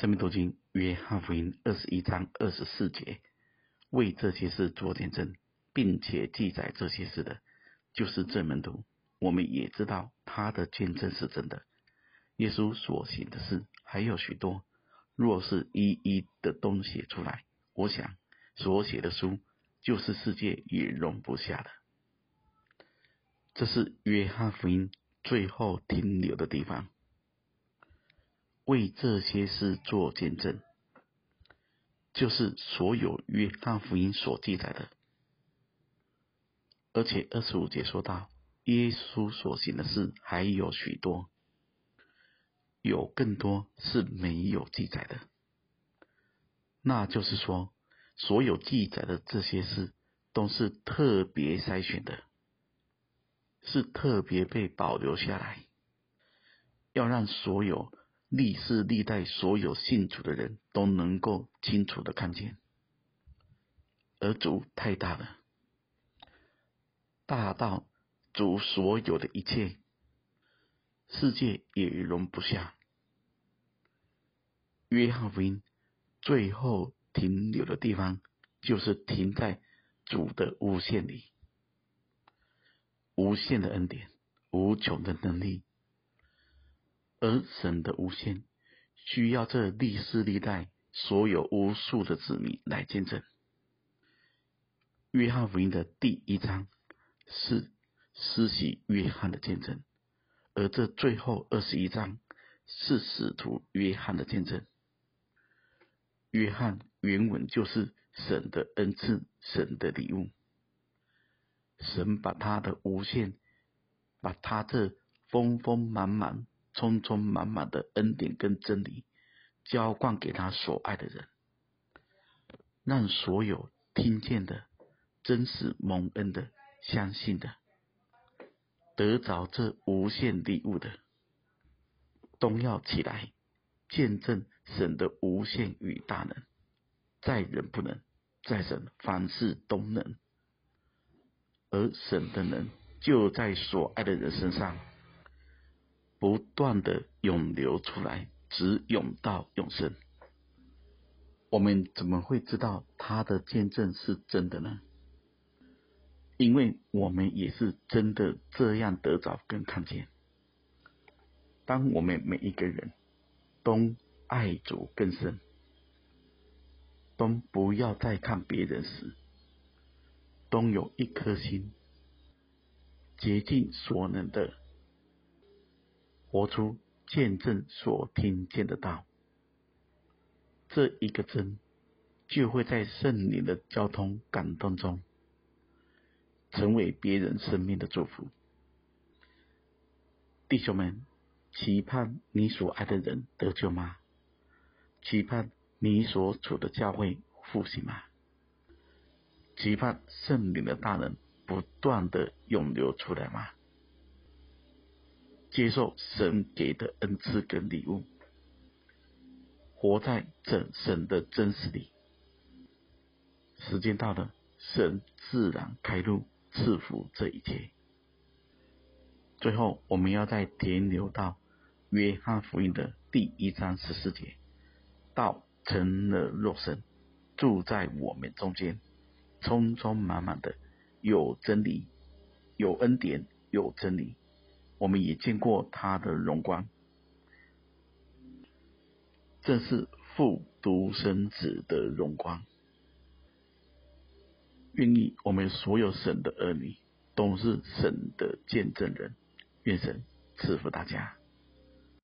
生命读经约翰福音二十一章二十四节，为这些事做见证，并且记载这些事的，就是这门徒。我们也知道他的见证是真的。耶稣所行的事还有许多，若是一一的都写出来，我想所写的书就是世界也容不下的。这是约翰福音最后停留的地方。为这些事做见证，就是所有约翰福音所记载的。而且二十五节说到，耶稣所行的事还有许多，有更多是没有记载的。那就是说，所有记载的这些事，都是特别筛选的，是特别被保留下来，要让所有。历世历代所有信主的人都能够清楚的看见，而主太大了，大到主所有的一切，世界也容不下。约翰福音最后停留的地方，就是停在主的无限里，无限的恩典，无穷的能力。而神的无限，需要这历世历代所有无数的子民来见证。约翰福音的第一章是施洗约翰的见证，而这最后二十一章是使徒约翰的见证。约翰原文就是神的恩赐，神的礼物。神把他的无限，把他这丰丰满满。充充满满的恩典跟真理，浇灌给他所爱的人，让所有听见的、真实蒙恩的、相信的，得着这无限礼物的，都要起来见证神的无限与大能，在人不能，在神凡事都能，而神的能就在所爱的人身上。不断的涌流出来，直涌到永生。我们怎么会知道他的见证是真的呢？因为我们也是真的这样得着跟看见。当我们每一个人都爱主更深，都不要再看别人时，都有一颗心，竭尽所能的。活出见证所听见的道，这一个真就会在圣灵的交通感动中，成为别人生命的祝福。弟兄们，期盼你所爱的人得救吗？期盼你所处的教会复兴吗？期盼圣灵的大能不断的涌流出来吗？接受神给的恩赐跟礼物，活在这神的真实里。时间到了，神自然开路，赐福这一切。最后，我们要再停留到约翰福音的第一章十四节：道成了肉身，住在我们中间，充充满满的有真理，有恩典，有真理。我们也见过他的荣光，这是父独生子的荣光。愿意我们所有神的儿女都是神的见证人，愿神赐福大家。